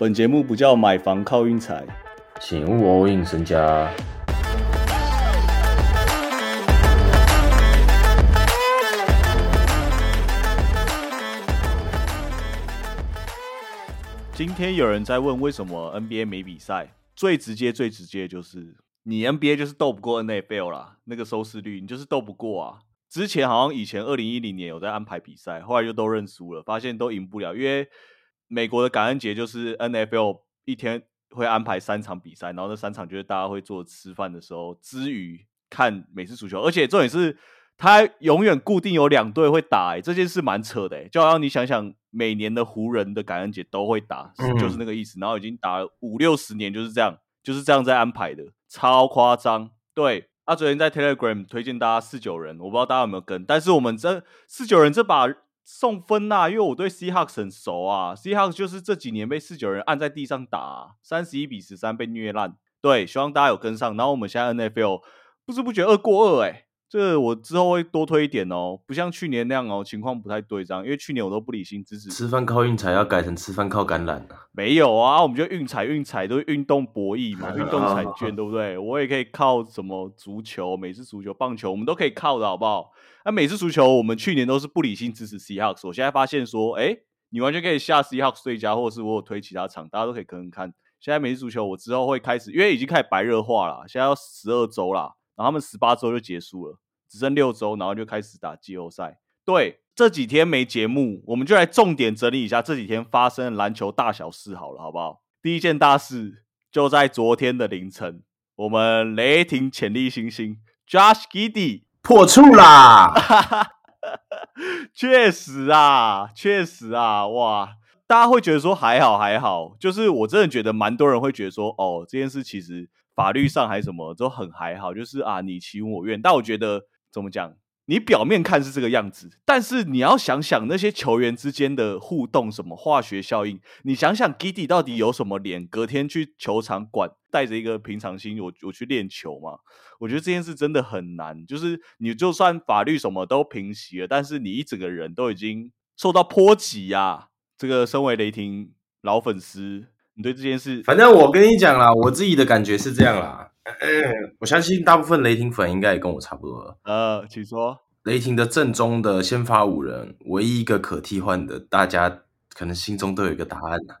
本节目不叫买房靠运财，请勿 all in 身家。今天有人在问为什么 NBA 没比赛，最直接、最直接就是你 NBA 就是斗不过 NFL 啦，那个收视率你就是斗不过啊。之前好像以前二零一零年有在安排比赛，后来就都认输了，发现都赢不了，因为美国的感恩节就是 NFL 一天会安排三场比赛，然后那三场就是大家会做吃饭的时候之余看美式足球，而且重点是他永远固定有两队会打、欸，这件事蛮扯的、欸，就好像你想想，每年的湖人的感恩节都会打，嗯就是那个意思，然后已经打了五六十年就是这样，就是这样在安排的，超夸张。对，他、昨天在 Telegram 推荐大家四九人，我不知道大家有没有跟，但是我们这四九人这把送分呐、因为我对 Seahawks 很熟啊，Seahawks 就是这几年被四九人按在地上打、三十一比十三被虐烂。对，希望大家有跟上。然后我们现在 NFL 不知不觉二过二、欸，这个我之后会多推一点哦，不像去年那样哦，情况不太对这样，因为去年我都不理性支持吃饭靠运财要改成吃饭靠感染啊！没有啊，我们就运彩运彩都是运动博弈嘛，运动彩 券对不对？我也可以靠什么足球、美式足球、棒球，我们都可以靠的好不好？那、美式足球我们去年都是不理性支持 Seahawks，我现在发现说，哎，你完全可以下 Seahawks 最佳，或者是我有推其他场，大家都可以可能看。现在美式足球我之后会开始，因为已经开始白热化了，现在要十二周啦，然后他们十八周就结束了，只剩六周，然后就开始打季后赛。对，这几天没节目，我们就来重点整理一下这几天发生的篮球大小事好了，好不好？第一件大事就在昨天的凌晨，我们雷霆潜力新星 Josh Giddey，破处啦！确实啊，确实啊，哇！大家会觉得说还好还好，就是我真的觉得蛮多人会觉得说，哦，这件事其实法律上还什么都很还好，就是啊你情我愿。但我觉得怎么讲，你表面看是这个样子，但是你要想想那些球员之间的互动，什么化学效应，你想想 Giddy 到底有什么脸，隔天去球场馆带着一个平常心，我我去练球嘛？我觉得这件事真的很难，就是你就算法律什么都平息了，但是你一整个人都已经受到波及呀、这个身为雷霆老粉丝，你对这件事，反正我跟你讲啦，我自己的感觉是这样啦。我相信大部分雷霆粉应该也跟我差不多了。呃，请说。雷霆的正宗的先发五人，唯一一个可替换的，大家可能心中都有一个答案啊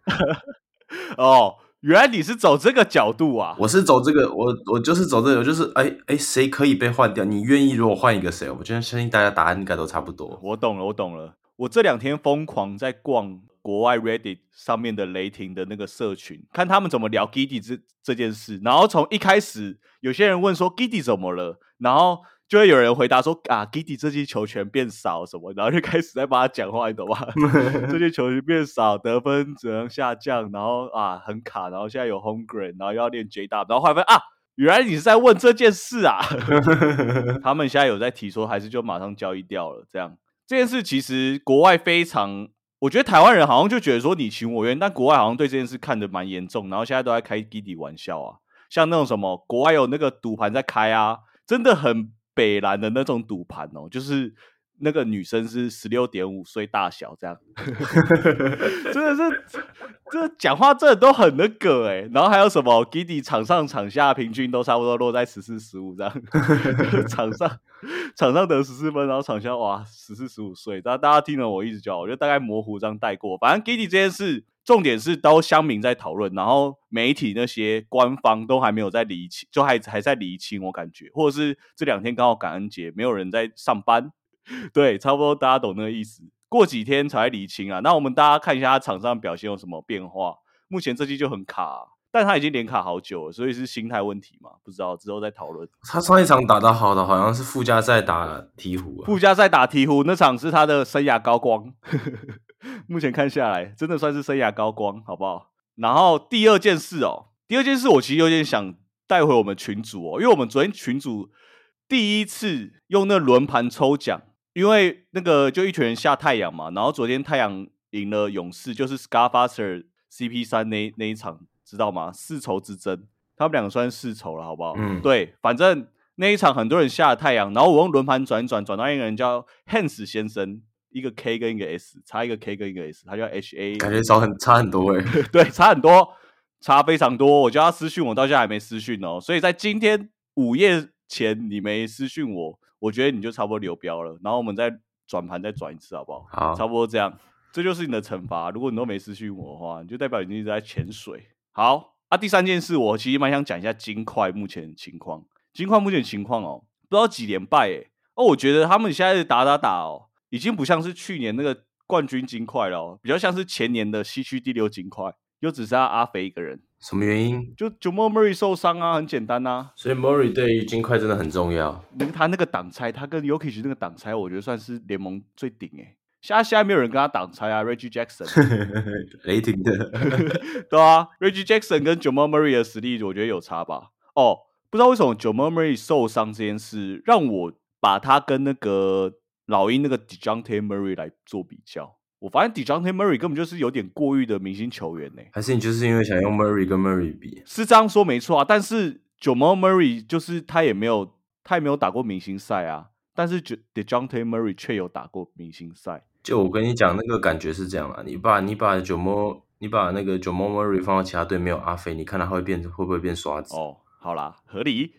哦，原来你是走这个角度啊！我是走这个，我我就是走这个，我就是哎哎，谁可以被换掉？你愿意如果换一个谁？我觉得相信大家答案应该都差不多。我懂了，我懂了。我这两天疯狂在逛国外 Reddit 上面的雷霆的那个社群，看他们怎么聊 Giddy 这这件事。然后从一开始，有些人问说 Giddy 怎么了，然后就会有人回答说啊，Giddy 这些球权变少什么，然后就开始在帮他讲话，你懂吗？这些球权变少，得分只能下降，然后啊很卡，然后现在有 Home Grade，然后要练 J W，然后后来发现啊。原来你是在问这件事啊！他们现在有在提说，还是就马上交易掉了？这样这件事其实国外非常，我觉得台湾人好像就觉得说你情我愿，但国外好像对这件事看得蛮严重，然后现在都在开低低玩笑啊，像那种什么国外有那个赌盘在开啊，真的很北蓝的那种赌盘哦，就是那个女生是十六点五岁大小这样，真的是这讲话真的都很那个哎、然后还有什么 Giddy 场上场下平均都差不多落在十四十五这样，场上场上得十四分，然后场下哇十四十五岁，大大家听了我一直叫，我就大概模糊这样带过。反正 Giddy 这件事，重点是都乡民在讨论，然后媒体那些官方都还没有在厘清，就还还在厘清，我感觉，或者是这两天刚好感恩节，没有人在上班，对，差不多大家懂那个意思。过几天才会厘清啊。那我们大家看一下他场上表现有什么变化。目前这季就很卡啊、但他已经连卡好久了，所以是心态问题嘛？不知道之后再讨论。他上一场打得好的好像是附加赛打鹈鹕、啊，附加赛打鹈鹕那场是他的生涯高光，目前看下来真的算是生涯高光，好不好？然后第二件事哦，第二件事我其实有点想带回我们群主哦，因为我们昨天群主第一次用那轮盘抽奖，因为那个就一群人下太阳嘛，然后昨天太阳赢了勇士，就是 Scarfaster CP 三那那一场，知道吗？世仇之争，他们两个算是世仇了，好不好？嗯对，反正那一场很多人下了太阳，然后我用轮盘转转，转到一个人叫 Hans 先生，一个 K 跟一个 S，差一个 K 跟一个 S，他叫 H A，感觉少很差很多哎。对，差很多，差非常多。我叫他私讯我，到现在还没私讯哦。所以在今天午夜前你没私讯我，我觉得你就差不多流标了。然后我们再转盘再转一次好不好？好，差不多这样。这就是你的惩罚。如果你都没私讯我的话，你就代表你一直在潜水。好啊，第三件事，我其实蛮想讲一下金块目前的情况。金块目前情况哦，不知道几连败哎。哦，我觉得他们现在打打打哦，已经不像是去年那个冠军金块了，比较像是前年的西区第六金块，又只剩下阿肥一个人。什么原因？就 Jamal Murray 受伤啊，很简单呐。所以 Murray 对于金块真的很重要。那他那个挡拆，他跟 Yokich 那个挡拆，我觉得算是联盟最顶哎。现在现在没有人跟他挡拆啊，Reggie Jackson，雷霆的，对啊，Reggie Jackson 跟 Jamal Murray 的实力，我觉得有差吧。哦，不知道为什么 Jamal Murray 受伤这件事，让我把他跟那个老鹰那个 Dejounte Murray 来做比较。我发现 Dejounte Murray 根本就是有点过誉的明星球员呢。还是你就是因为想用 Murray 跟 Murray 比？是这样说没错啊，但是 Jamal Murray 就是他也没有，他也没有打过明星赛啊。但是 Dejounte Murray 却有打过明星赛。就我跟你讲，那个感觉是这样啊，你把你把九摩，你把那个九摩 Murray 放到其他队，没有阿飞，你看他会变会不会变刷子？哦，好啦，合理。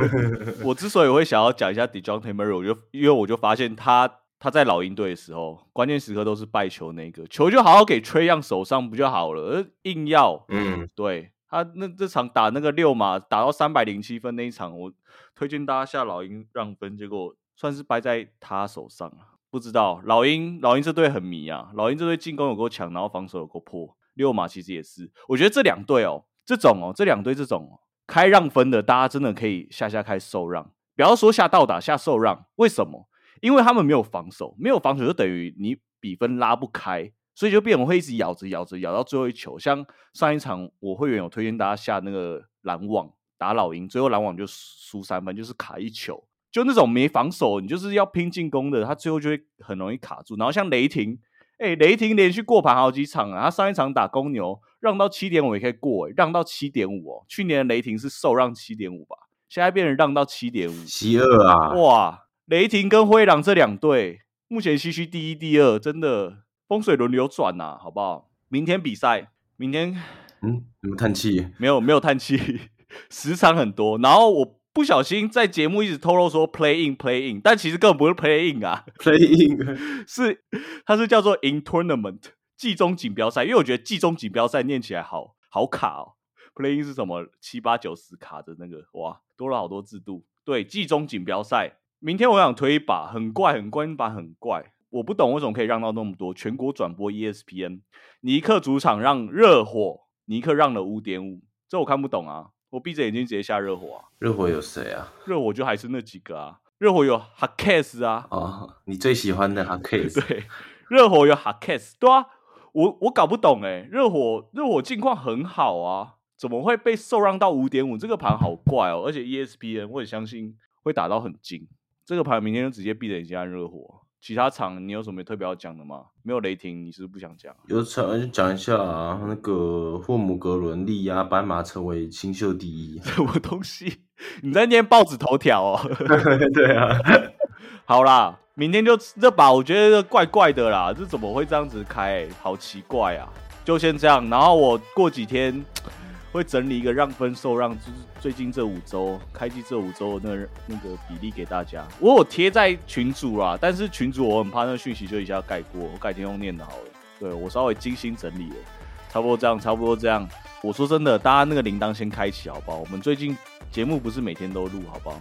我之所以会想要讲一下 Dejounte Murray，我就因为我就发现他他在老鹰队的时候，关键时刻都是败球那个球，就好好给 Trey Young 手上不就好了？硬要，嗯，对他那这场打那个六码打到三百零七分那一场，我推荐大家下老鹰让分，结果。算是败在他手上了，不知道老鹰老鹰这队很迷啊，老鹰这队进攻有够强，然后防守有够破。六马其实也是，我觉得这两队哦，这种哦，这两队这种开让分的，大家真的可以下下开受让，不要说下倒打下受让。为什么？因为他们没有防守，没有防守就等于你比分拉不开，所以就变成会一直咬着咬着咬到最后一球。像上一场我会员有推荐大家下那个篮网打老鹰，最后篮网就输三分，就是卡一球。就那种没防守，你就是要拼进攻的，他最后就会很容易卡住。然后像雷霆，哎，雷霆连续过盘好几场啊，他上一场打公牛让到七点五也可以过，让到七点五哦。去年雷霆是受让七点五吧，现在变成让到七点五，邪恶啊！哇，雷霆跟灰狼这两队目前西区第一、第二，真的风水轮流转呐，好不好？明天比赛，明天嗯，有没有叹气？没有，没有叹气，时长很多，然后我。不小心在节目一直透露说 play in play in，但其实根本不是 play in 啊，play in 是它是叫做 in tournament 季中锦标赛，因为我觉得季中锦标赛念起来好好卡哦。play in 是什么七八九十卡的那个哇，多了好多制度。对，季中锦标赛，明天我想推一把，很怪，很怪，一把很怪，我不懂为什么可以让到那么多，全国转播 ESPN，尼克主场让热火，尼克让了五点五，这我看不懂啊。我闭着眼睛直接下热火啊！热火有谁啊？热火就还是那几个啊。热火有 Hakes 啊。哦，你最喜欢的 Hakes。对，热火有 Hakes。对啊，我我搞不懂哎。热火热火近况很好啊，怎么会被受让到五点五？这个盘好怪哦。而且 ESPN 我也相信会打到很近。这个牌明天就直接闭着眼睛按热火。其他场你有什么特别要讲的吗？没有雷霆，你是不是不想讲？有场就讲一下啊，那个霍姆格伦力压斑马成为新秀第一，什么东西？你在念报纸头条哦？对啊，好啦，明天就这把，我觉得怪怪的啦，这怎么会这样子开？好奇怪啊！就先这样，然后我过几天。会整理一个让分受让，就是最近这五周开机这五周那那个比例给大家。我有贴在群主啦，但是群主我很怕那个讯息就一下盖过，我改天用念的好了。对我稍微精心整理了，差不多这样，差不多这样。我说真的，大家那个铃铛先开启好不好？我们最近节目不是每天都录，好不好？